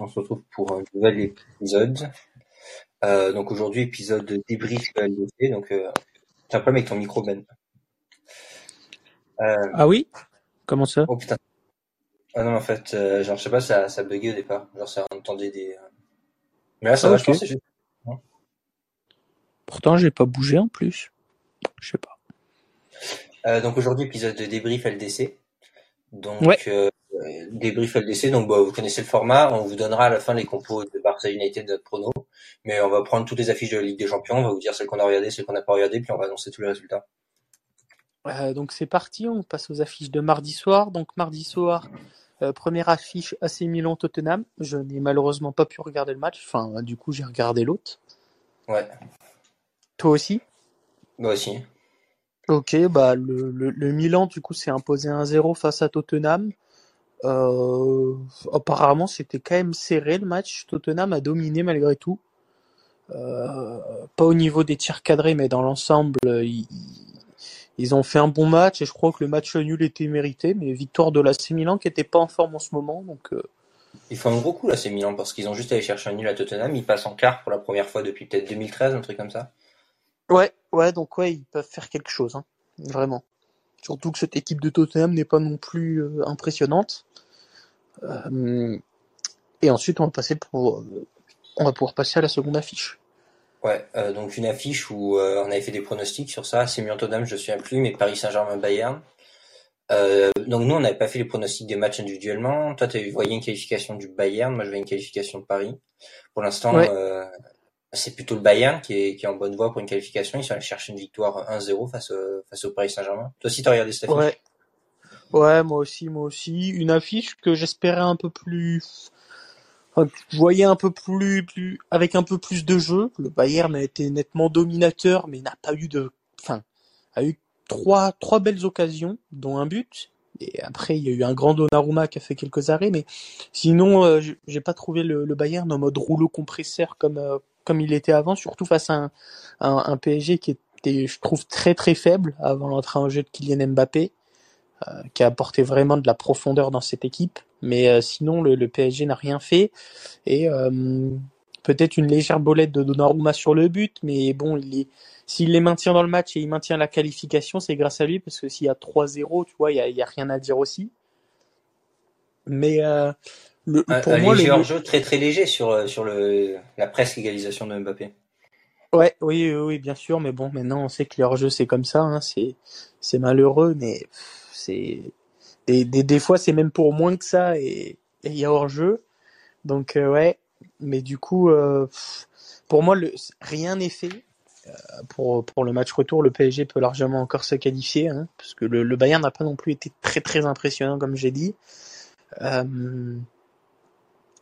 on se retrouve pour un nouvel épisode. Euh, donc aujourd'hui, épisode de débrief de LDC. Donc, euh, t'as un problème avec ton micro, Ben. Euh, Ah oui? Comment ça? Oh putain. Ah non, en fait, euh, genre, je sais pas, ça, ça buguait au départ. Genre, ça entendait des. Mais là, ça Ah, va, je pense, juste. Pourtant, j'ai pas bougé en plus. Je sais pas. Donc aujourd'hui, épisode de débrief LDC. Donc, Ouais. euh, débrief LDC. Donc, bah, vous connaissez le format. On vous donnera à la fin les compos de Barça United de notre prono. Mais on va prendre toutes les affiches de la Ligue des Champions. On va vous dire celles qu'on a regardées, celles qu'on n'a pas regardées, puis on va annoncer tous les résultats. Euh, donc c'est parti, on passe aux affiches de mardi soir. Donc mardi soir, euh, première affiche AC Milan Tottenham. Je n'ai malheureusement pas pu regarder le match. Enfin, du coup, j'ai regardé l'autre. Ouais. Toi aussi? Moi aussi. Ok, bah le, Milan du coup s'est imposé 1-0 face à Tottenham. Euh, apparemment c'était quand même serré le match. Tottenham a dominé malgré tout. Euh, pas au niveau des tirs cadrés, mais dans l'ensemble, ils, ont fait un bon match et je crois que le match nul était mérité. Mais victoire de l'AC Milan qui était pas en forme en ce moment, donc euh, Ils font un gros coup ces Milan, parce qu'ils ont juste allé chercher un nul à Tottenham. Ils passent en quart pour la première fois depuis peut-être 2013, un truc comme ça. Ouais, ouais, donc ouais, ils peuvent faire quelque chose, hein, vraiment. Surtout que cette équipe de Tottenham n'est pas non plus euh, impressionnante. Euh, et ensuite, on va passer pour, euh, on va pouvoir passer à la seconde affiche. Ouais, euh, donc une affiche où on avait fait des pronostics sur ça. C'est Milan Tottenham, je ne me souviens plus, mais Paris Saint-Germain Bayern. Euh, donc nous, on n'avait pas fait les pronostics des matchs individuellement. Toi, tu voyais une qualification du Bayern, moi je voyais une qualification de Paris. Pour l'instant, Ouais. Euh, c'est plutôt le Bayern qui est, qui est en bonne voie pour une qualification. Ils sont allés chercher une victoire 1-0 face, au- face au Paris Saint-Germain. Toi aussi, tu as regardé cette affiche? Ouais. Ouais, moi aussi, moi aussi. Une affiche que j'espérais un peu plus, enfin, je voyais un peu plus, plus, avec un peu plus de jeu. Le Bayern a été nettement dominateur, mais n'a pas eu de, enfin, a eu trois, trois belles occasions, dont un but. Et après, il y a eu un grand Donnarumma qui a fait quelques arrêts, mais sinon, euh, j'ai pas trouvé le, le Bayern en mode rouleau compresseur comme, euh, comme il était avant, surtout face à un, PSG qui était, je trouve, très très faible avant l'entrée en jeu de Kylian Mbappé qui a apporté vraiment de la profondeur dans cette équipe. Mais euh, sinon, le, PSG n'a rien fait. Et euh, peut-être une légère bolette de Donnarumma sur le but, mais bon, s'il les maintient dans le match et il maintient la qualification, c'est grâce à lui, parce que s'il y a 3-0, tu vois, il y a, a rien à dire aussi. Mais euh, le, Un, pour un moi, léger le, hors-jeu très très léger sur, euh, sur le, la presque égalisation de Mbappé. Ouais, oui, oui, oui, bien sûr, mais bon, maintenant on sait que les hors-jeu c'est comme ça, hein, c'est c'est malheureux, mais c'est des, des des fois c'est même pour moins que ça et il y a hors-jeu, donc euh, ouais, mais du coup euh, pour moi le rien n'est fait Euh, pour pour le match retour, le PSG peut largement encore se qualifier, hein, parce que le, le Bayern n'a pas non plus été très très impressionnant comme j'ai dit.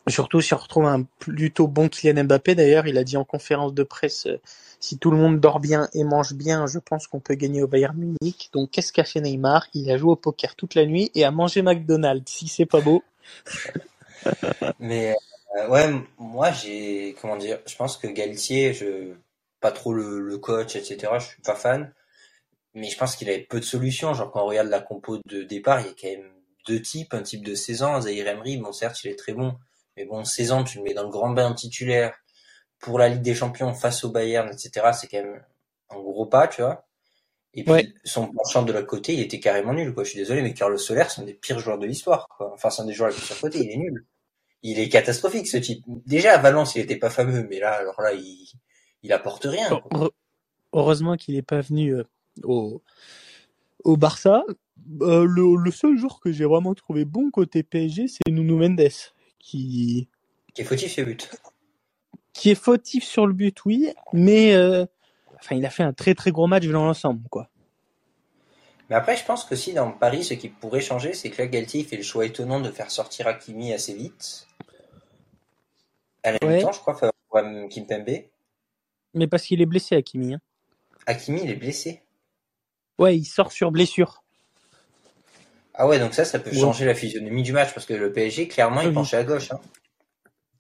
Surtout si on retrouve un plutôt bon Kylian Mbappé, d'ailleurs, il a dit en conférence de presse, euh, si tout le monde dort bien et mange bien, je pense qu'on peut gagner au Bayern Munich. Donc qu'est-ce qu'a fait Neymar? Il a joué au poker toute la nuit et a mangé McDonald's, si c'est pas beau. Mais euh, ouais, moi j'ai comment dire, je pense que Galtier, je pas trop le, le coach, etc. Je suis pas fan, mais je pense qu'il avait peu de solutions. Genre quand on regarde la compo de départ, il y a quand même deux types, un type de 16 ans, Zahir Emery, bon certes il est très bon, mais bon 16 ans tu le mets dans le grand bain titulaire pour la Ligue des Champions face au Bayern, etc. C'est quand même un gros pas, tu vois. Et puis Ouais. son penchant de l'autre côté, il était carrément nul, quoi. Je suis désolé, mais Carlos Soler, c'est un des pires joueurs de l'histoire, quoi. Enfin, c'est un des joueurs les plus surcotés, il est nul. Il est catastrophique, ce type. Déjà, à Valence, il était pas fameux, mais là, alors là, il, il apporte rien, quoi. Heureusement qu'il n'est pas venu euh, au, au Barça. Euh, le, le seul joueur que j'ai vraiment trouvé bon côté PSG, c'est Nuno Mendes, qui, Qui est fautif, ce but. qui est fautif sur le but, oui, mais euh, enfin, il a fait un très très gros match dans l'ensemble, quoi. Mais après, je pense que si dans Paris, ce qui pourrait changer, c'est que là, Galtier fait le choix étonnant de faire sortir Hakimi assez vite. À la même temps, je crois, pour euh, Kimpembe. Mais parce qu'il est blessé, Hakimi. Hein. Hakimi, il est blessé. Ouais, il sort sur blessure. Ah ouais, donc ça, ça peut Ouais. changer la physionomie du match, parce que le PSG, clairement, il Oui. penchait à gauche, hein.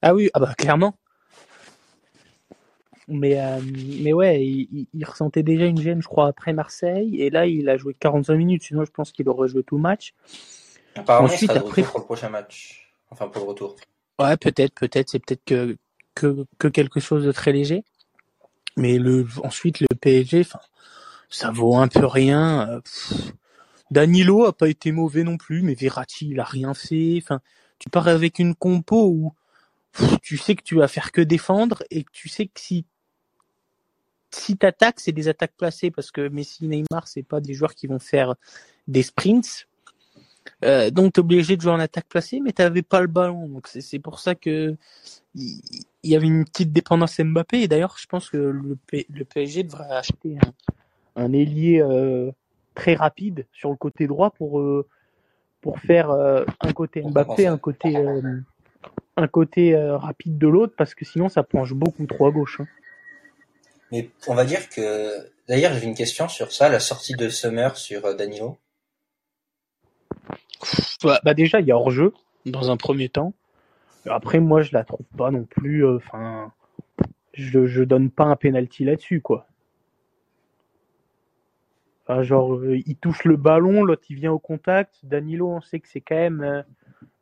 Ah oui, ah bah clairement. Mais, euh, mais ouais, il, ressentait déjà une gêne, je crois, après Marseille. Et là, il a joué 45 minutes. Sinon, je pense qu'il aurait joué tout le match. Apparemment, Ensuite, il sera de après- retour pour le prochain match. Enfin, pour le retour. Ouais, peut-être, peut-être, c'est peut-être que, que, que quelque chose de très léger. Mais le, ensuite, le PSG, ça vaut un peu rien. Euh, Danilo a pas été mauvais non plus, mais Verratti, il a rien fait. Enfin, tu pars avec une compo où tu sais que tu vas faire que défendre et que tu sais que si si t'attaques, c'est des attaques placées parce que Messi, Neymar, c'est pas des joueurs qui vont faire des sprints. Euh, donc t'es obligé de jouer en attaque placée, mais t'avais pas le ballon. Donc c'est pour ça que il y, avait une petite dépendance Mbappé. D'ailleurs, je pense que le, le PSG devrait acheter un, un ailier euh, très rapide sur le côté droit pour euh, pour faire euh, un côté Mbappé, un côté euh, un côté rapide de l'autre, parce que sinon ça penche beaucoup trop à gauche. Hein. Mais on va dire que d'ailleurs j'avais une question sur ça, la sortie de Summer sur Danilo. Bah, bah, déjà il y a hors jeu dans un premier temps. Après moi je la trouve pas non plus. Enfin, je je donne pas un penalty là-dessus quoi genre, euh, il touche le ballon, l'autre il vient au contact. Danilo, on sait que c'est quand même euh,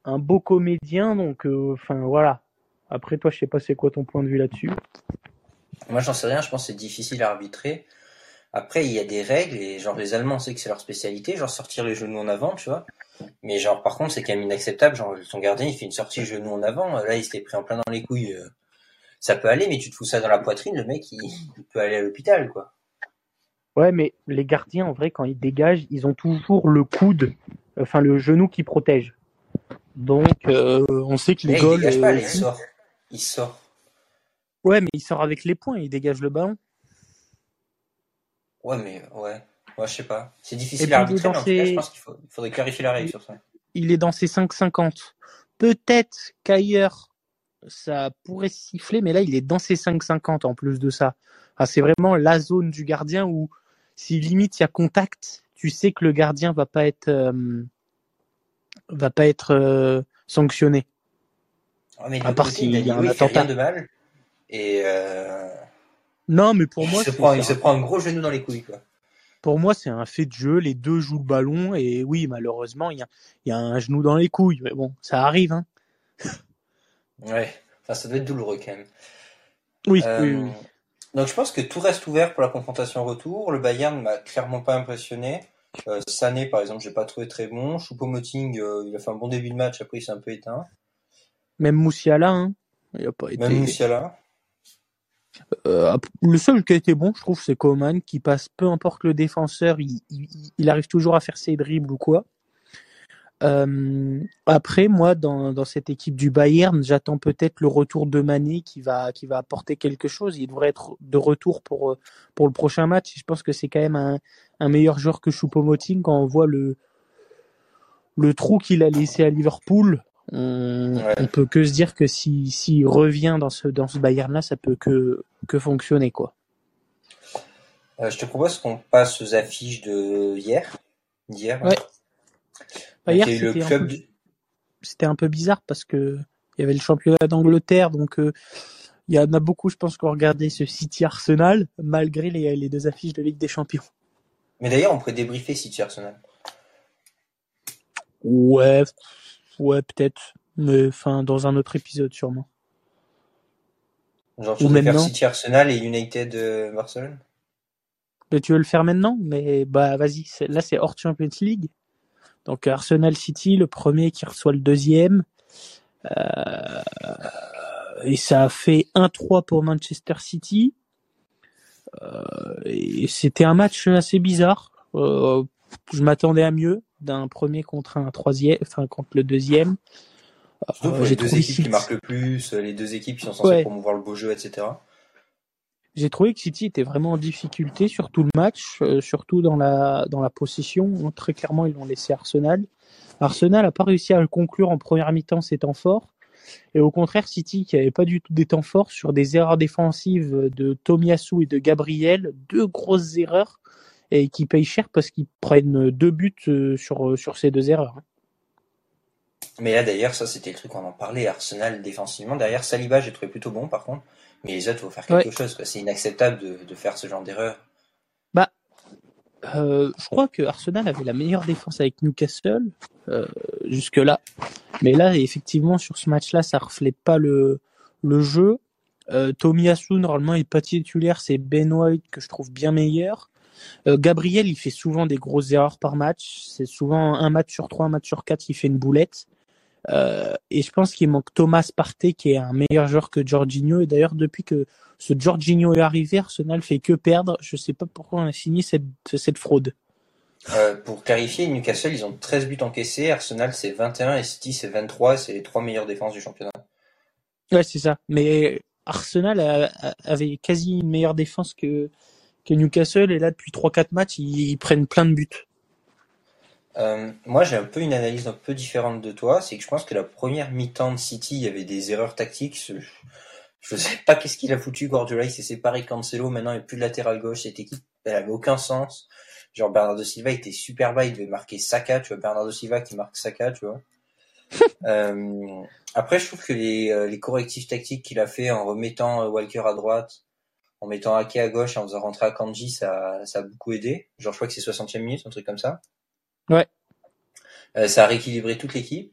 un beau comédien, donc euh, enfin voilà. Après toi, je sais pas c'est quoi ton point de vue là-dessus. Moi, j'en sais rien. Je pense que c'est difficile à arbitrer. Après, il y a des règles et genre les Allemands, on sait que c'est leur spécialité, genre sortir les genoux en avant, tu vois. Mais genre par contre, c'est quand même inacceptable. Genre ton gardien, il fait une sortie genoux en avant. Là, il s'était pris en plein dans les couilles. Ça peut aller, mais tu te fous ça dans la poitrine, le mec, il peut aller à l'hôpital, quoi. Ouais, mais les gardiens, en vrai, quand ils dégagent, ils ont toujours le coude, enfin le genou qui protège. Donc, euh, on sait que les Il dégage pas, euh, il sort. Il sort. Ouais, mais il sort avec les points, il dégage le ballon. Ouais, mais ouais. Ouais, je sais pas. C'est difficile à arbitrer, mais je pense qu'il faudrait clarifier la règle sur ça. Il est dans ses 5,50. Peut-être qu'ailleurs, ça pourrait siffler, mais là, il est dans ses 5,50 en plus de ça. c'est vraiment la zone du gardien où si limite il y a contact, tu sais que le gardien va pas être euh, va pas être euh, sanctionné. mais à part s'il y a un attentat. de mal. Et euh, non, mais pour moi, il, se prend, il se prend un gros genou dans les couilles, quoi. Pour moi, c'est un fait de jeu. Les deux jouent le ballon et oui, malheureusement, il y a, y a un genou dans les couilles. Mais bon, ça arrive, hein. ouais, enfin, ça doit être douloureux quand même. Oui, oui, oui. Donc je pense que tout reste ouvert pour la confrontation retour. Le Bayern m'a clairement pas impressionné. Euh, Sané par exemple, j'ai pas trouvé très bon. Choupo-Moting, euh, il a fait un bon début de match, après il s'est un peu éteint. Même Moussiala, hein. Il a pas été. Même Moussiala. Euh, le seul qui a été bon, je trouve, c'est Coman, qui passe peu importe le défenseur, il, il, il, arrive toujours à faire ses dribbles ou quoi. Euh, après, moi, dans, dans cette équipe du Bayern, j'attends peut-être le retour de Mané qui va, qui va apporter quelque chose. Il devrait être de retour pour, pour le prochain match. Je pense que c'est quand même un, un meilleur joueur que Choupo-Moting quand on voit le, le trou qu'il a laissé à Liverpool. On, on peut que se dire que s'il si, revient dans ce, dans ce Bayern-là, ça peut que, que fonctionner, quoi. Euh, je te propose qu'on passe aux affiches de hier. Hier. Ouais. C'était un, peu bizarre parce que il y avait le championnat d'Angleterre, donc euh, il y en a beaucoup, je pense, qui ont regardé ce City Arsenal malgré les, deux affiches de Ligue des Champions. Mais d'ailleurs, on pourrait débriefer City Arsenal. Ouais, ouais, peut-être, mais enfin dans un autre épisode sûrement. Genre, tu veux faire City Arsenal et United euh, Barcelone? Mais tu veux le faire maintenant, mais bah vas-y. Là, c'est hors Champions League. Donc Arsenal City, le premier qui reçoit le deuxième. Euh, et ça a fait 1-3 pour Manchester City. Euh, et c'était un match assez bizarre. Euh, je m'attendais à mieux d'un premier contre un troisième, enfin contre le deuxième. J'ai les deux équipes qui marquent le plus, les deux équipes qui sont censées promouvoir le beau jeu, etc. J'ai trouvé que City était vraiment en difficulté sur tout le match, euh, surtout dans la, dans la possession. Très clairement, ils l'ont laissé Arsenal. Arsenal n'a pas réussi à le conclure en première mi-temps ses temps forts. Et au contraire, City, qui n'avait pas du tout des temps forts sur des erreurs défensives de Tomiyasu et de Gabriel, deux grosses erreurs, et qui payent cher parce qu'ils prennent deux buts euh, sur, sur ces deux erreurs. Mais là, d'ailleurs, ça, c'était le truc qu'on en parlait. Arsenal, défensivement. Derrière, Saliba, j'ai trouvé plutôt bon, par contre. Mais les autres, il faut faire quelque chose. C'est inacceptable de, de, faire ce genre d'erreur. Bah, euh, je crois que Arsenal avait la meilleure défense avec Newcastle euh, jusque là, mais là effectivement sur ce match-là, ça reflète pas le le jeu. Euh, Tomiyasu normalement il est pas titulaire, c'est Ben White que je trouve bien meilleur. Euh, Gabriel il fait souvent des grosses erreurs par match, c'est souvent un match sur trois, un match sur quatre, il fait une boulette. Euh, et je pense qu'il manque Thomas Partey qui est un meilleur joueur que Jorginho. Et d'ailleurs, depuis que ce Jorginho est arrivé, Arsenal fait que perdre. Je sais pas pourquoi on a signé cette, cette fraude. Euh, pour clarifier, Newcastle, ils ont 13 buts encaissés, Arsenal c'est 21 et City c'est 23, c'est les trois meilleures défenses du championnat. Ouais, c'est ça. Mais Arsenal a, a, avait quasi une meilleure défense que, que Newcastle et là depuis 3-4 matchs, ils, ils prennent plein de buts. Euh, moi, j'ai un peu une analyse un peu différente de toi. C'est que je pense que la première mi-temps de City, il y avait des erreurs tactiques. Je, je sais pas qu'est-ce qu'il a foutu. Guardiola, il s'est séparé Cancelo. Maintenant, il n'y a plus de latéral gauche. Cette équipe, elle avait aucun sens. Genre, Bernardo Silva était super bas. Il devait marquer Saka. Tu vois, Bernardo Silva qui marque Saka, tu vois. euh, après, je trouve que les, euh, les correctifs tactiques qu'il a fait en remettant euh, Walker à droite, en mettant Ake à gauche et en faisant rentrer Akanji, ça, ça a beaucoup aidé. Genre, je crois que c'est 60e minute, un truc comme ça. Ouais. Euh, ça a rééquilibré toute l'équipe.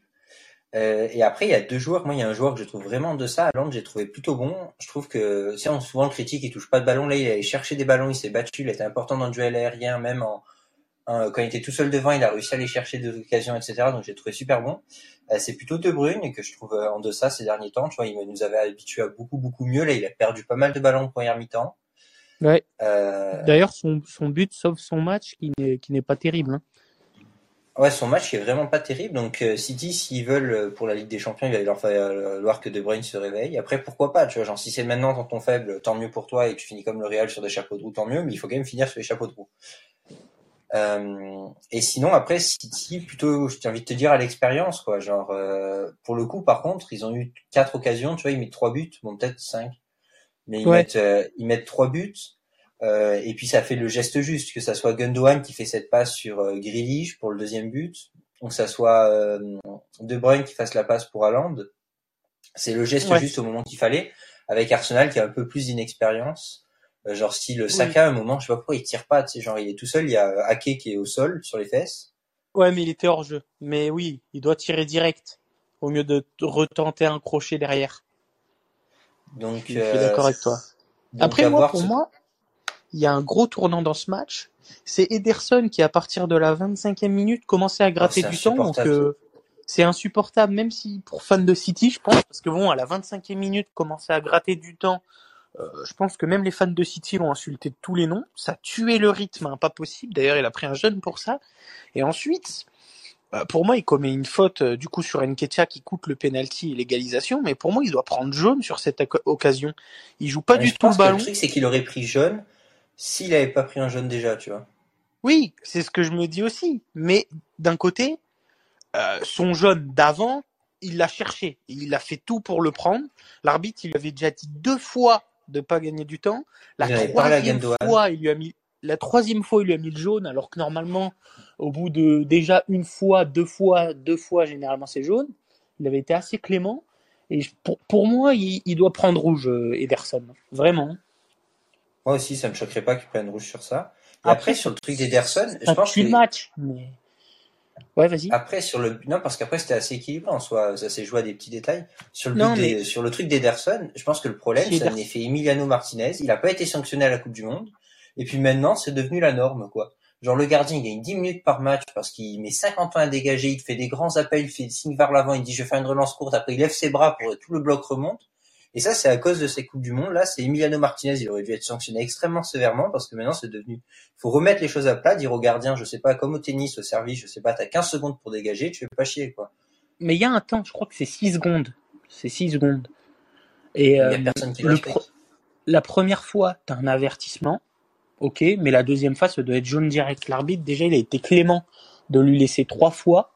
Euh, et après, il y a deux joueurs. Moi, il y a un joueur que je trouve vraiment de ça. À Londres, j'ai trouvé plutôt bon. Je trouve que, si on souvent le critique, il touche pas de ballon. Là, il a cherché des ballons, il s'est battu, il était important dans le duel aérien, même en, en, quand il était tout seul devant, il a réussi à aller chercher des occasions, etc. Donc, j'ai trouvé super bon. Euh, c'est plutôt De Bruyne que je trouve en deçà ces derniers temps. Tu vois, il nous avait habitué à beaucoup, beaucoup mieux. Là, il a perdu pas mal de ballons en première mi-temps. Ouais. Euh... D'ailleurs, son, son but sauve son match qui n'est, qui n'est pas terrible. Hein. Ouais, son match est vraiment pas terrible. Donc euh, City, s'ils veulent euh, pour la Ligue des Champions, il va leur falloir que De Bruyne se réveille. Après, pourquoi pas Tu vois, genre si c'est maintenant dans ton faible, tant mieux pour toi et tu finis comme le Real sur des chapeaux de roue, tant mieux. Mais il faut quand même finir sur les chapeaux de roue. Euh, et sinon, après City, plutôt, j'ai envie de te dire à l'expérience, quoi. Genre, euh, pour le coup, par contre, ils ont eu quatre occasions. Tu vois, ils mettent trois buts, bon peut-être cinq, mais ils Ouais. mettent ils mettent trois buts. Euh, et puis ça fait le geste juste, que ça soit Gundogan qui fait cette passe sur euh, Grealish pour le deuxième but, ou que ça soit euh, De Bruyne qui fasse la passe pour Haaland. C'est le geste Ouais. juste au moment qu'il fallait, avec Arsenal qui a un peu plus d'inexpérience. Euh, genre style Saka, à un moment, je sais pas pourquoi il tire pas, tu sais, genre il est tout seul, il y a Ake qui est au sol sur les fesses. Ouais, mais il était hors jeu. Mais oui, il doit tirer direct au mieux de retenter un crochet derrière. Donc, Je suis euh, d'accord avec toi. donc Après, moi, voir pour ce- moi, il y a un gros tournant dans ce match. C'est Ederson qui, à partir de la 25e minute, commençait à gratter du temps. Donc, euh, c'est insupportable, même si pour fans de City, je pense, parce que bon, à la 25e minute, commencer à gratter du temps, euh, je pense que même les fans de City l'ont insulté de tous les noms. Ça a tué le rythme, hein, pas possible. D'ailleurs, il a pris un jeune pour ça. Et ensuite, euh, pour moi, il commet une faute euh, du coup sur Nketiah qui coûte le penalty et l'égalisation. Mais pour moi, il doit prendre jaune sur cette oc- occasion. Il joue pas Mais du tout le ballon. le truc, c'est qu'il aurait pris jaune s'il avait pas pris un jaune déjà, tu vois. Oui, c'est ce que je me dis aussi. Mais d'un côté, euh, son jaune d'avant, il l'a cherché. Il a fait tout pour le prendre. L'arbitre, il lui avait déjà dit deux fois de pas gagner du temps. La Il troisième fois, il lui a mis la troisième fois, il lui a mis le jaune, alors que normalement, au bout de déjà une fois, deux fois, deux fois, généralement c'est jaune. Il avait été assez clément. Et pour, pour moi, il, il doit prendre rouge, euh, Ederson. Vraiment. Moi aussi, ça me choquerait pas qu'il prenne rouge sur ça. Et après, sur le truc d'Ederson, je pense que le match. Mais... Ouais, vas-y. après sur le non parce qu'après c'était assez équilibré en soi, ça s'est joué à des petits détails. Sur le Non, but des- sur le truc d'Ederson, je pense que le problème c'est un effet Emiliano Martinez, il a pas été sanctionné à la Coupe du monde et puis maintenant c'est devenu la norme quoi. Genre le gardien il gagne 10 minutes par match parce qu'il met 50 ans à dégager, il te fait des grands appels, il fait des signes vers l'avant, il dit je vais faire une relance courte, après il lève ses bras pour que tout le bloc remonte. Et ça, c'est à cause de ces Coupes du Monde. Là, c'est Emiliano Martinez. Il aurait dû être sanctionné extrêmement sévèrement parce que maintenant, c'est devenu. faut remettre les choses à plat, dire au gardien, je sais pas, comme au tennis, au service, je sais pas, t'as 15 secondes pour dégager, tu fais pas chier, quoi. Mais il y a un temps, je crois que c'est 6 secondes. C'est 6 secondes. Et Il y euh, a personne qui le pro- la première fois, tu as un avertissement, ok, mais la deuxième fois, ça doit être jaune direct. L'arbitre, déjà, il a été clément de lui laisser trois fois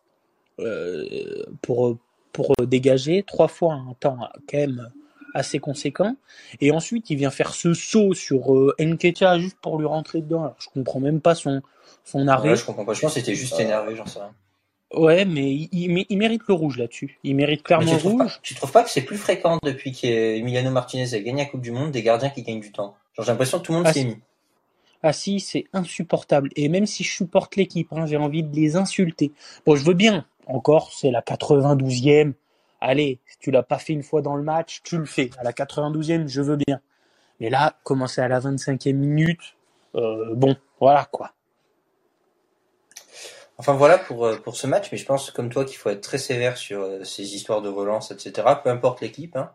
euh, pour, pour dégager, trois fois un temps quand même assez conséquent. Et ensuite, il vient faire ce saut sur euh, Nketiah juste pour lui rentrer dedans. Alors, je comprends même pas son, son arrêt. Ouais, je comprends pas. Je pense que c'était juste énervé, j'en sais rien. Ouais, mais il, il- il mérite le rouge là-dessus. Il mérite clairement le rouge. pas, tu trouves pas que c'est plus fréquent depuis qu'Emiliano Martinez a gagné la Coupe du Monde des gardiens qui gagnent du temps? Genre, j'ai l'impression que tout le monde Ah, s'y est mis. Ah si, c'est insupportable. Et même si je supporte l'équipe, hein, j'ai envie de les insulter. Bon, je veux bien. Encore, c'est la 92e. Allez, tu l'as pas fait une fois dans le match, tu le fais. À la 92e, je veux bien. Mais là, commencer à la 25e minute, euh, bon, voilà quoi. Enfin voilà pour, euh, pour ce match, mais je pense comme toi qu'il faut être très sévère sur euh, ces histoires de relance, etc. Peu importe l'équipe. Hein.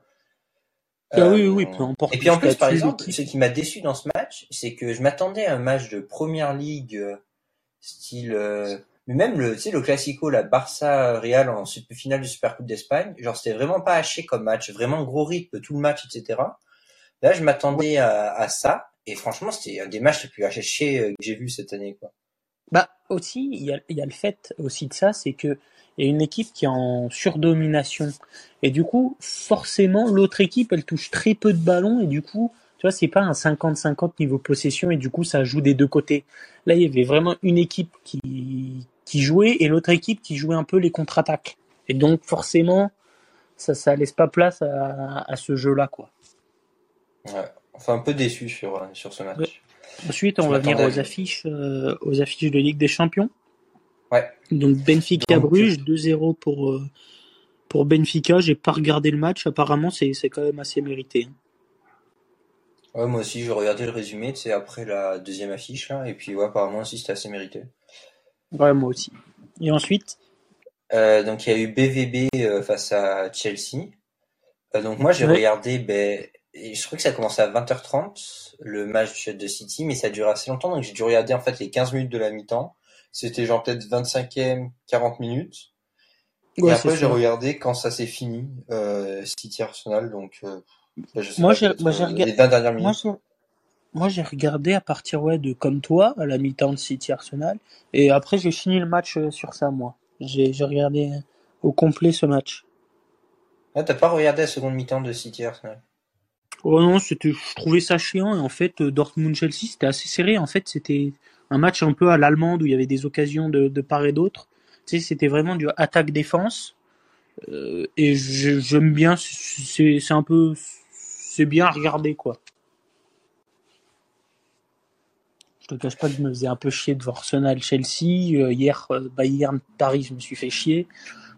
Ah oui, oui, peu importe. Et puis en plus, par exemple, ce qui m'a déçu dans ce match, c'est que je m'attendais à un match de Première Ligue, style, mais même le, tu sais, le Classico, la Barça Real en finale du Super Coupe d'Espagne, genre c'était vraiment pas haché comme match, vraiment gros rythme tout le match, etc. Là, je m'attendais à, à, ça, et franchement, c'était un des matchs les plus hachés que j'ai vu cette année, quoi. Bah aussi, il y a, y a, le fait aussi de ça, c'est que il y a une équipe qui est en surdomination et du coup, forcément, l'autre équipe, elle touche très peu de ballons et du coup, tu vois, c'est pas un 50-50 niveau possession et du coup, ça joue des deux côtés. Là, il y avait vraiment une équipe qui qui jouait et l'autre équipe qui jouait un peu les contre-attaques. Et donc, forcément, ça ça laisse pas place à, à ce jeu-là, quoi. Ouais. Enfin, un peu déçu sur sur ce match. Ensuite, on va venir aux affiches, euh, aux affiches de Ligue des Champions. Ouais. Donc Benfica Bruges 2-0 pour euh, pour Benfica. J'ai pas regardé le match. Apparemment, c'est c'est quand même assez mérité. Hein. Ouais, moi aussi, j'ai regardé le résumé, c'est après la deuxième affiche là, et puis ouais, apparemment aussi c'était assez mérité. Ouais, moi aussi. Et ensuite euh, Donc il y a eu BVB euh, face à Chelsea. Euh, donc moi j'ai ouais. regardé, ben, je crois que ça a commencé à 20h30 le match de City, mais ça a duré assez longtemps, donc j'ai dû regarder en fait les 15 minutes de la mi-temps. C'était genre peut-être 25e, 40 minutes. Ouais, et après j'ai regardé quand ça s'est fini, City Arsenal, donc ben, je sais moi j'ai regardé les 20 dernières minutes. Moi, moi j'ai regardé à partir ouais de comme toi à la mi-temps de City Arsenal et après j'ai fini le match euh, sur ça moi. J'ai j'ai regardé au complet ce match. Ah, t'as pas regardé la seconde mi-temps de City Arsenal? Oh non, c'était, je trouvais ça chiant. Et en fait, Dortmund-Chelsea, c'était assez serré. En fait, c'était un match un peu à l'allemande où il y avait des occasions de, de part et d'autre. Tu sais, c'était vraiment du attaque-défense. Euh, et j'aime bien, c'est, c'est un peu, c'est bien à regarder, quoi. Je te cache pas que je me faisais un peu chier devant Arsenal-Chelsea. Euh, hier, Bayern-Paris, je me suis fait chier.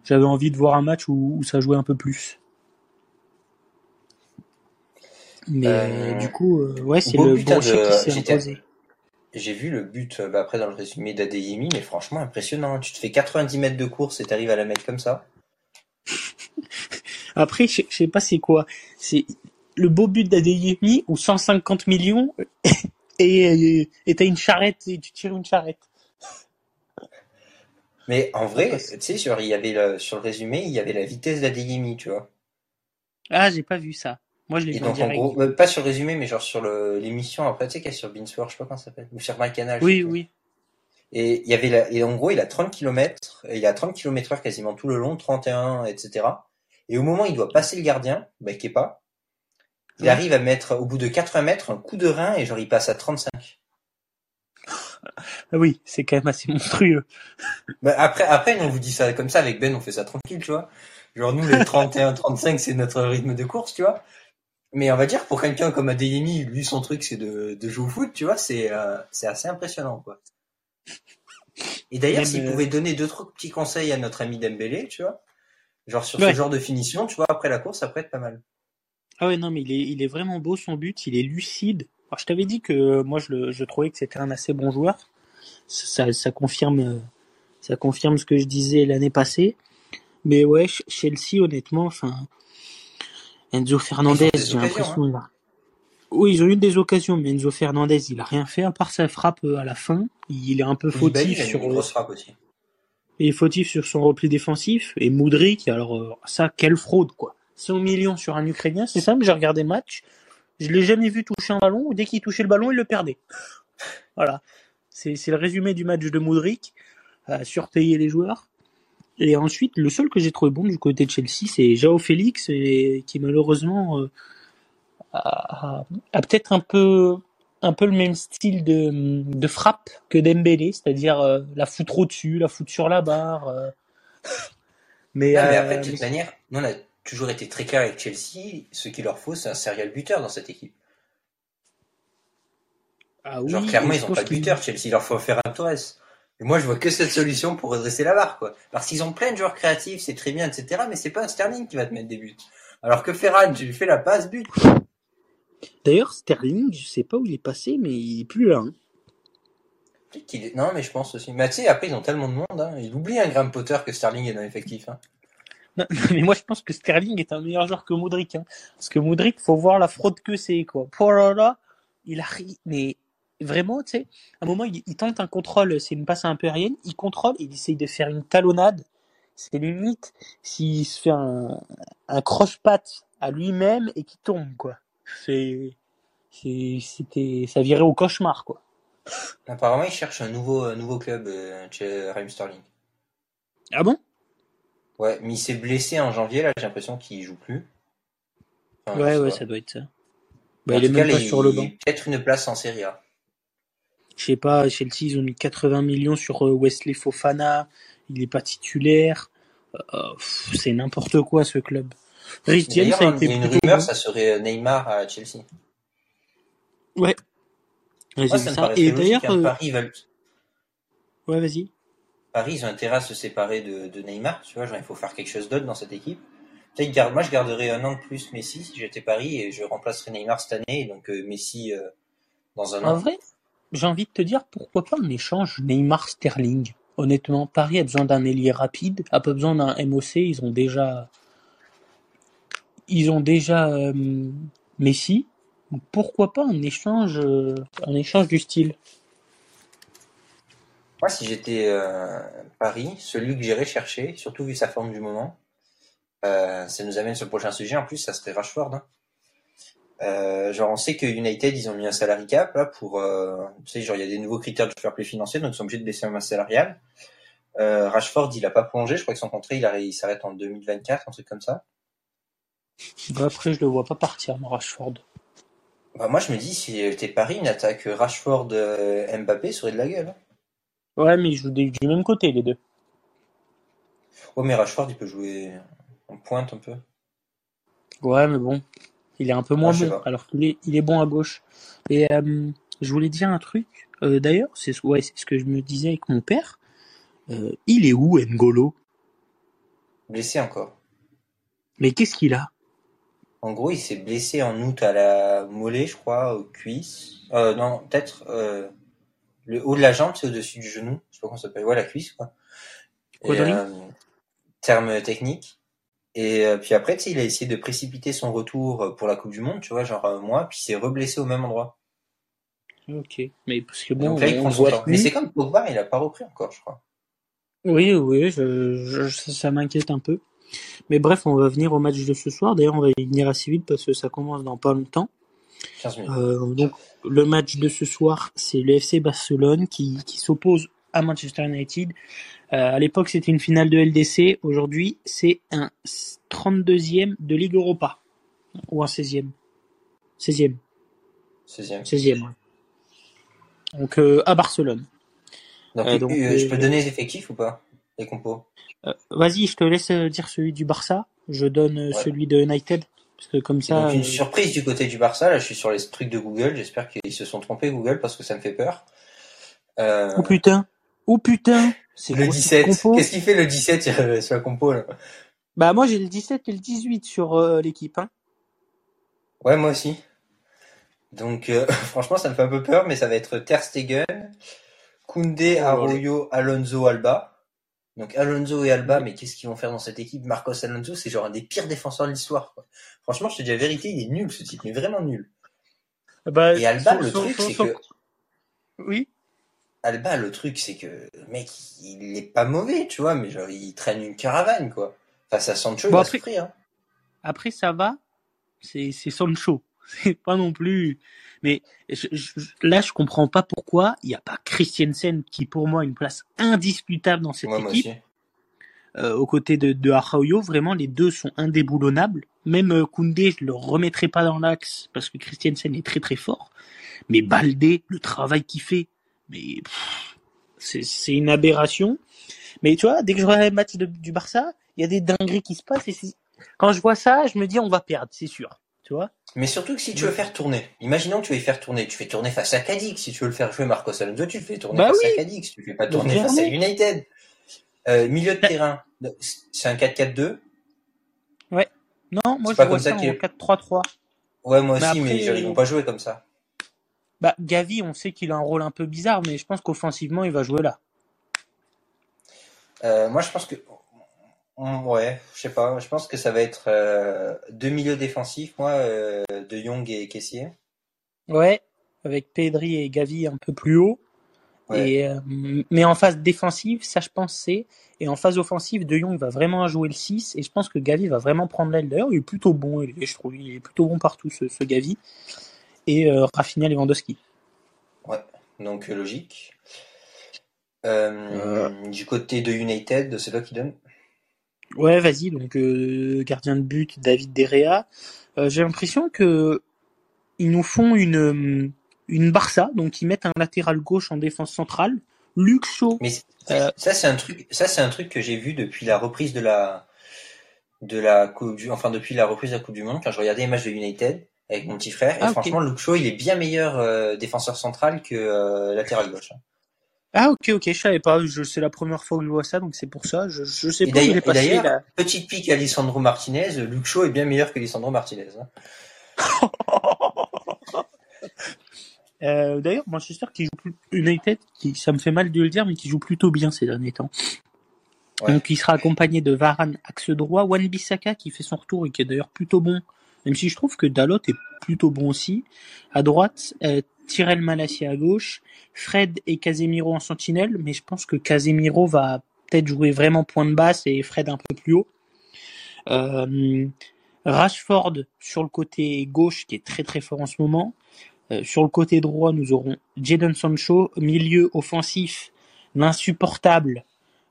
J'avais envie de voir un match où, où ça jouait un peu plus. Mais euh, du coup, euh, ouais, c'est le Borussia qui s'est imposé. J'ai vu le but bah, après dans le résumé d'Adeyemi, mais franchement impressionnant. Tu te fais 90 mètres de course et t'arrives à la mettre comme ça. après, je sais pas c'est quoi. C'est le beau but d'Adeyemi ou 150 millions et et t'as une charrette et tu tires une charrette. Mais en vrai, tu sais, sur, il y avait le, sur le résumé, il y avait la vitesse d'Adeyemi, tu vois. Ah, j'ai pas vu ça. Moi, je l'ai vu donc, en, gros, euh, pas sur le résumé, mais genre sur l'émission après, tu sais, qu'il y a sur Beansworth, je sais pas comment ça s'appelle, ou sur MyCanal. Oui, oui. Et il y avait la, et en gros, il a 30 km, il a 30 km heure quasiment tout le long, 31, etc. Et au moment où il doit passer le gardien, bah, qui est pas, il arrive à mettre, au bout de 80 mètres, un coup de rein et genre il passe à 35. Ah oui, c'est quand même assez monstrueux. Bah après, après, on vous dit ça comme ça, avec Ben, on fait ça tranquille, tu vois. Genre nous, les 31, 35, c'est notre rythme de course, tu vois. Mais on va dire pour quelqu'un comme Adeyemi, lui son truc c'est de, de jouer au foot, tu vois, c'est euh, assez impressionnant quoi. Et d'ailleurs, s'il euh... pouvait donner deux trois petits conseils à notre ami Dembélé, tu vois, genre sur ouais. ce genre de finition, tu vois, après la course, ça pourrait être pas mal. Ah ouais non, mais il est il est vraiment beau son but, il est lucide. Alors, je t'avais dit que moi je le je trouvais que c'était un assez bon joueur. Ça ça confirme ça confirme ce que je disais l'année passée. Mais ouais, Chelsea honnêtement, enfin Enzo Fernandez, j'ai l'impression hein. a... Oui, ils ont eu des occasions, mais Enzo Fernandez, il a rien fait à part sa frappe à la fin. Il est un peu fautif il sur. Une grosse frappe aussi. Il est fautif sur son repli défensif. Et Moudric, alors ça, quelle fraude quoi. 100 millions sur un Ukrainien, c'est simple. J'ai regardé le match, je l'ai jamais vu toucher un ballon. Dès qu'il touchait le ballon, il le perdait. voilà, c'est le résumé du match de Moudric. À surpayer les joueurs. Et ensuite, le seul que j'ai trouvé bon du côté de Chelsea, c'est Jao Félix, et, qui malheureusement euh, a, a peut-être un peu un peu le même style de, de frappe que Dembélé, c'est-à-dire euh, la foutre au-dessus, la foutre sur la barre. Euh. Mais, non, mais après, de toute manière, nous on a toujours été très clair avec Chelsea. Ce qu'il leur faut, c'est un serial buteur dans cette équipe. Ah oui, Genre, clairement, ils je ont pense pas de buteur, Chelsea. Il leur faut faire un Torres. Et moi, je vois que cette solution pour redresser la barre, quoi. Parce qu'ils ont plein de joueurs créatifs, c'est très bien, etc. Mais c'est pas un Sterling qui va te mettre des buts. Alors que Ferran, tu lui fais la passe, but. D'ailleurs, Sterling, je sais pas où il est passé, mais il est plus là. hein. Peut-être qu'il est- Non, mais je pense aussi. Mais tu sais, après, ils ont tellement de monde, hein. Il oublie un Graham Potter que Sterling est dans l'effectif, hein. Non, mais moi je pense que Sterling est un meilleur joueur que Modric. Hein. Parce que Modric, faut voir la fraude que c'est, quoi. Oh là là, il arrive, mais vraiment, tu sais, à un moment, il, il tente un contrôle, c'est une passe un peu aérienne, il contrôle, il essaye de faire une talonnade. C'est limite s'il se fait un, un croche-patte à lui-même et qu'il tombe, quoi. C'est, c'était, ça virait au cauchemar, quoi. Apparemment, ils cherchent un nouveau, un nouveau club euh, chez Raheem Sterling. Ah bon? Ouais, mais il s'est blessé en janvier, là, j'ai l'impression qu'il joue plus. Enfin, Ouais, ouais, ça doit être ça. Bah, il est même cas, pas il- sur le banc. Peut-être une place en Serie A. Je sais pas, Chelsea, ils ont mis 80 millions sur euh, Wesley Fofana. Il est pas titulaire. Euh, c'est n'importe quoi, ce club. Rhys James a il y a une rumeur, bon. ça serait Neymar à Chelsea. Ouais. Ouais, ça ça. Et d'ailleurs, hein. euh, ouais, vas-y. Paris, ils ont intérêt à se séparer de, Neymar. Tu vois, il faut faire quelque chose d'autre dans cette équipe. Peut-être. Moi, je garderais un an de plus Messi si j'étais Paris et je remplacerais Neymar cette année. Donc, euh, Messi euh, dans un En an. vrai, j'ai envie de te dire, pourquoi pas un échange Neymar-Sterling? Honnêtement, Paris a besoin d'un ailier rapide, a pas besoin d'un MOC, ils ont déjà, ils ont déjà euh, Messi. Pourquoi pas un échange, un échange du style? Moi, si j'étais euh, Paris, celui que j'irais chercher, surtout vu sa forme du moment, euh, ça nous amène sur le prochain sujet. En plus, ça serait Rashford. hein. Euh, genre, on sait que United, ils ont mis un salary cap là pour, tu sais, genre il y a des nouveaux critères de fair play financier, donc ils sont obligés de baisser la masse salariale. Rashford, il a pas plongé. Je crois que son contrat, il, arrête- il s'arrête en 2024, un truc comme ça. Bah, Après, je le vois pas partir, mon Rashford. Bah, moi, je me dis, si j'étais Paris, une attaque Rashford euh, Mbappé serait de la gueule. hein. Ouais, mais ils jouent des- du même côté, les deux. Oh, mais Rashford, il peut jouer en pointe un peu. Ouais, mais bon, il est un peu moins je sais bon, pas. alors qu'il est, il est bon à gauche. Et euh, je voulais dire un truc. Euh, D'ailleurs, c'est ce- ouais, c'est ce que je me disais avec mon père. Euh, il est où, N'Golo? Blessé encore. Mais qu'est-ce qu'il a? En gros, il s'est blessé en août à la mollet, je crois, aux cuisses. Euh, non, peut-être euh, le haut de la jambe, c'est au-dessus du genou. Je sais pas comment ça s'appelle. Ouais, la cuisse, quoi. Et, euh, terme technique. Et euh, puis après, tu il a essayé de précipiter son retour pour la Coupe du Monde, tu vois, genre un mois, puis il s'est reblessé au même endroit. Ok, mais parce que bon, Donc là, il prend voit. Mais c'est comme Pogba, il a pas repris encore, je crois. Oui, oui, je, je- ça, ça m'inquiète un peu. Mais bref, on va venir au match de ce soir. D'ailleurs, on va y venir assez vite parce que ça commence dans pas longtemps. 15 minutes. Euh, donc, le match de ce soir, c'est le FC Barcelone qui, qui s'oppose à Manchester United. Euh, à l'époque, c'était une finale de LDC. Aujourd'hui, c'est un 32e de Ligue Europa. Ou un 16e. 16e. 16e. 16e, ouais. Donc, euh, à Barcelone. Donc, Euh, donc, euh, je peux donner les effectifs ou pas Les compos? Vas-y, je te laisse dire celui du Barça. Je donne Ouais. celui de United. Parce que comme Et ça... donc une euh, surprise du côté du Barça, là je suis sur les trucs de Google, j'espère qu'ils se sont trompés Google parce que ça me fait peur. Euh, Oh putain Oh putain C'est le quoi cette 17, compo qu'est-ce qu'il fait le 17 sur euh, sur la compo là? Bah moi j'ai le 17 et le 18 sur euh, l'équipe. Hein. Ouais moi aussi. Donc franchement ça me fait un peu peur mais ça va être Ter Stegen, Koundé, Oh. Arroyo, Alonso, Alba. Donc Alonso et Alba, mais qu'est-ce qu'ils vont faire dans cette équipe? Marcos Alonso, c'est genre un des pires défenseurs de l'histoire. Franchement, je te dis la vérité, il est nul ce type, mais vraiment nul. Bah, Et Alba, son- le son- truc, son- c'est que Oui Alba, le truc, c'est que le mec, il est pas mauvais, tu vois, mais genre, il traîne une caravane, quoi. Face à Sancho, Bon, il va après- souffrir. Hein. Après ça va, c'est c'est Sancho. C'est pas non plus... Mais je- je- là je comprends pas pourquoi il n'y a pas Christiansen qui pour moi a une place indiscutable dans cette équipe. euh, aux côtés de, de Arroyo, vraiment les deux sont indéboulonnables. Même euh, Koundé, je le remettrai pas dans l'axe parce que Christiansen est très très fort. Mais Baldé, le travail qu'il fait, mais c'est une aberration. Mais tu vois, dès que je regarde le match de- du Barça, il y a des dingueries qui se passent et quand je vois ça, je me dis on va perdre, c'est sûr. Tu vois? Mais surtout que si tu veux faire tourner, imaginons que tu veux y faire tourner, tu fais tourner face à Cadix. Si tu veux le faire jouer Marcos Alonso, tu le fais tourner Bah face oui. à Cadix. Tu le fais pas tourner face à. United. Euh, milieu de terrain, c'est un 4-4-2. Non, moi je pas vois comme ça ça en qu'il est- 4-3-3. Ouais, moi Mais aussi, mais, ils vont pas jouer comme ça. Bah, Gavi, on sait qu'il a un rôle un peu bizarre, mais je pense qu'offensivement, il va jouer là. Euh, moi, je pense que, ouais, je sais pas. Je pense que ça va être euh, deux milieux défensifs, moi, euh, de Young et Caissier. Ouais, avec Pedri et Gavi un peu plus haut. Ouais. Et, euh, mais en phase défensive, ça je pense c'est. Et en phase offensive, De Jong va vraiment jouer le 6. Et je pense que Gavi va vraiment prendre l'aile. D'ailleurs, il est plutôt bon. Il est, je trouve il est plutôt bon partout, ce, ce Gavi. Et euh, Rafinha Lewandowski. Donc, euh, logique. Euh, Du côté de United, c'est toi qui donne. Ouais, vas-y. Donc, euh, gardien de but, David Derrea. Euh, J'ai l'impression que ils nous font une, euh, une Barça. Donc, ils mettent un latéral gauche en défense centrale. Luke Shaw. Mais Euh, ça, c'est un truc, ça, c'est un truc que j'ai vu depuis la reprise de la, de la coupe du, enfin, depuis la reprise de la Coupe du Monde, quand je regardais les matchs de United avec mon petit frère. Et Ah, franchement, Luke Shaw, il est bien meilleur euh, défenseur central que euh, latéral gauche. hein. Ah ok ok je savais pas je c'est la première fois que je vois ça donc c'est pour ça je je sais Et pas il d'ailleurs, est et passé d'ailleurs, là. petite pique à Lisandro Martinez, Luke Shaw est bien meilleur que Lisandro Martinez. hein. Euh, d'ailleurs Manchester qui joue United qui ça me fait mal de le dire mais qui joue plutôt bien ces derniers temps. Ouais. Donc il sera accompagné de Varane axe droit, Wan Bissaka qui fait son retour et qui est d'ailleurs plutôt bon. Même si je trouve que Dalot est plutôt bon aussi. À droite, euh, Tyrell Malacia à gauche, Fred et Casemiro en sentinelle, mais je pense que Casemiro va peut-être jouer vraiment point de basse et Fred un peu plus haut. Euh, Rashford sur le côté gauche qui est très très fort en ce moment. Euh, sur le côté droit, nous aurons Jadon Sancho, milieu offensif, l'insupportable,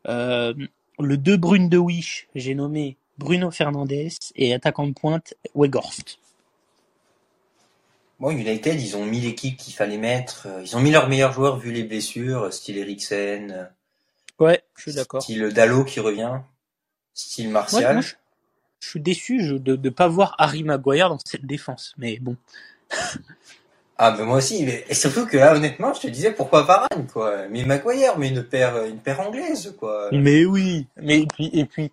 euh, le De Bruyne de Wish, j'ai nommé Bruno Fernandes, et attaquant de pointe, Weghorst. Bon, United, ils ont mis l'équipe qu'il fallait mettre. euh, Ils ont mis leurs meilleurs joueurs vu les blessures, style Eriksen, euh, Ouais, je suis d'accord. style Dallo qui revient, style Martial. moi, je, je suis déçu je- de ne pas voir Harry Maguire dans cette défense, mais bon. Ah, mais moi aussi. Mais... Et surtout que là, honnêtement, je te disais pourquoi Varane, quoi? Mais Maguire, mais une paire, une paire anglaise, quoi. Mais oui, mais et puis, et puis,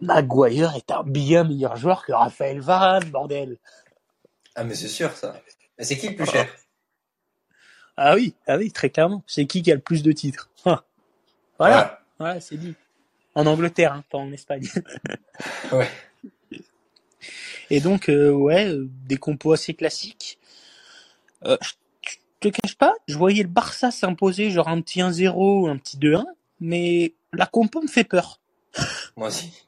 Maguire est un bien meilleur joueur que Raphaël Varane, bordel. Ah, mais c'est sûr, ça. Mais c'est qui le plus cher? Ah oui, ah oui, très clairement. C'est qui qui a le plus de titres. Voilà, voilà, c'est dit. En Angleterre, hein, pas en Espagne. Ouais. Et donc, euh, ouais, euh, des compos assez classiques. Euh, je te cache pas, je voyais le Barça s'imposer genre un petit 1-0, un petit 2-1, mais la compo me fait peur. Moi aussi.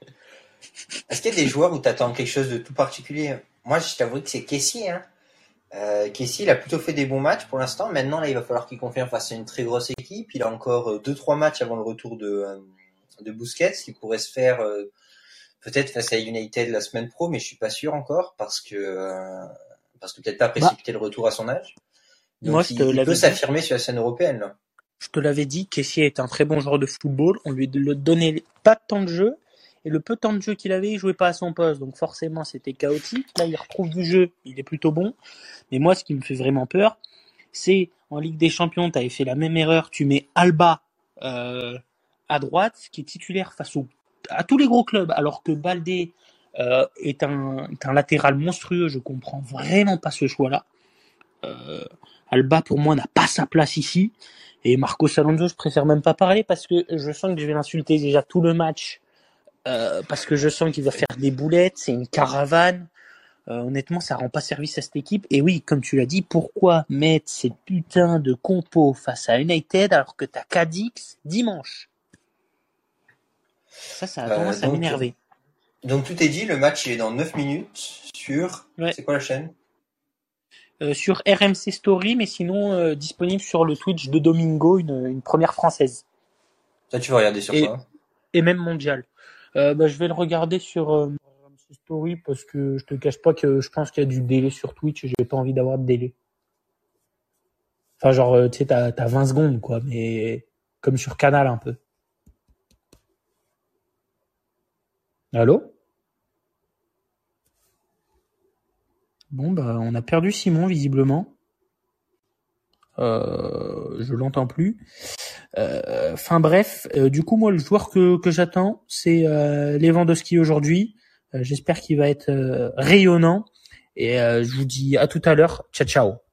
Est-ce qu'il y a des joueurs où t'attends quelque chose de tout particulier? Moi, je t'avoue que c'est Kessie. Hein. Euh, Kessie, il a plutôt fait des bons matchs pour l'instant. Maintenant, là, il va falloir qu'il confirme face à une très grosse équipe. Il a encore 2-3 matchs avant le retour de, euh, de Busquets, qui pourrait se faire euh, peut-être face à United la semaine pro, mais je suis pas sûr encore parce que euh, parce que peut-être pas précipiter le retour à son âge. Donc, Moi, je il, peut s'affirmer sur la scène européenne. Là. Je te l'avais dit, Kessier est un très bon joueur de football. On lui donnait pas temps de jeu. Et le peu de temps de jeu qu'il avait, il jouait pas à son poste. Donc forcément, c'était chaotique. Là, il retrouve du jeu. Il est plutôt bon. Mais moi, ce qui me fait vraiment peur, c'est en Ligue des Champions, tu avais fait la même erreur. Tu mets Alba euh, à droite, qui est titulaire face au, à tous les gros clubs, alors que Baldé euh, est, un, latéral monstrueux. Je comprends vraiment pas ce choix-là. Euh, Alba, pour moi, n'a pas sa place ici. Et Marcos Alonso, je préfère même pas parler parce que je sens que je vais l'insulter déjà tout le match. Euh, parce que je sens qu'il va faire des boulettes, c'est une caravane. Euh, honnêtement, ça rend pas service à cette équipe. Et oui, comme tu l'as dit, pourquoi mettre cette putain de compo face à United alors que t'as Cadix dimanche? Ça, ça a Euh, tendance à m'énerver. Donc tout est dit, le match il est dans 9 minutes sur... Ouais. C'est quoi la chaîne? Euh, sur RMC Story, mais sinon euh, disponible sur le Twitch de Domingo, une, une première française. Ça tu vas regarder sur Et- quoi? et même mondial. Euh, bah, je vais le regarder sur euh, Story parce que je te cache pas que je pense qu'il y a du délai sur Twitch et j'ai pas envie d'avoir de délai. Enfin, genre, euh, tu sais, t'as, t'as 20 secondes, quoi, mais comme sur Canal un peu. Allô? Bon, bah, on a perdu Simon, visiblement. Je l'entends plus. Euh, Enfin bref, euh, du coup moi le joueur que, j'attends c'est euh, Lewandowski aujourd'hui. J'espère qu'il va être rayonnant et je vous dis à tout à l'heure. Ciao ciao.